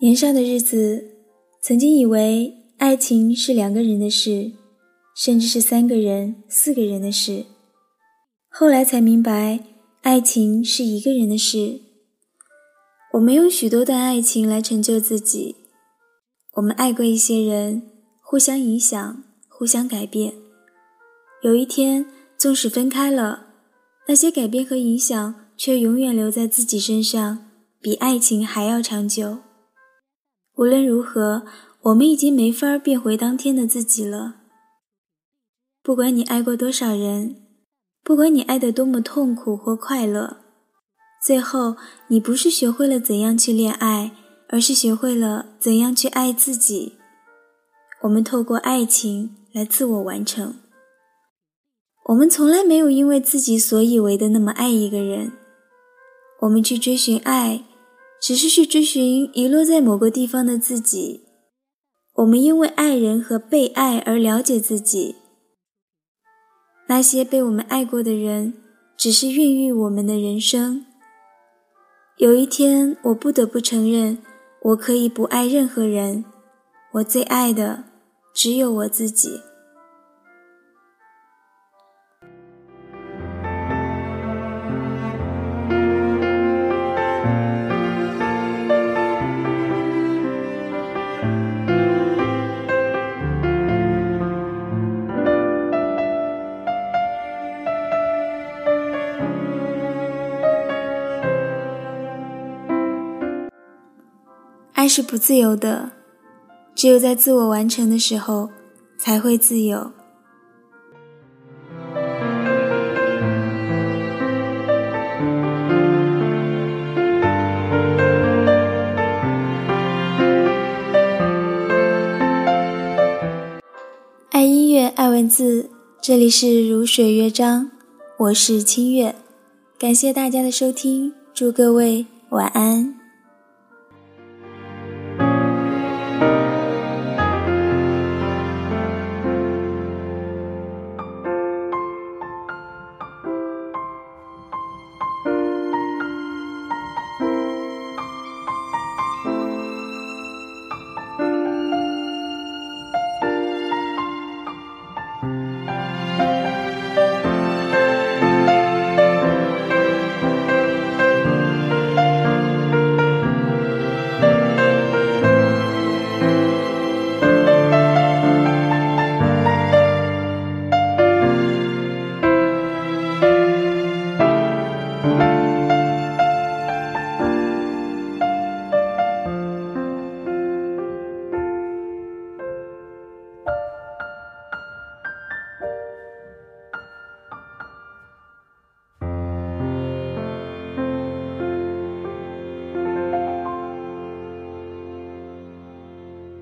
年少的日子，曾经以为爱情是两个人的事，甚至是三个人、四个人的事。后来才明白，爱情是一个人的事。我们用许多段爱情来成就自己，我们爱过一些人，互相影响，互相改变。有一天，纵使分开了，那些改变和影响却永远留在自己身上，比爱情还要长久。无论如何，我们已经没法变回当天的自己了。不管你爱过多少人，不管你爱得多么痛苦或快乐，最后你不是学会了怎样去恋爱，而是学会了怎样去爱自己。我们透过爱情来自我完成。我们从来没有因为自己所以为的那么爱一个人，我们去追寻爱，只是去追寻遗落在某个地方的自己。我们因为爱人和被爱而了解自己。那些被我们爱过的人，只是孕育我们的人生。有一天，我不得不承认，我可以不爱任何人，我最爱的只有我自己。爱是不自由的，只有在自我完成的时候，才会自由。爱音乐，爱文字，这里是如水乐章，我是清月，感谢大家的收听，祝各位晚安。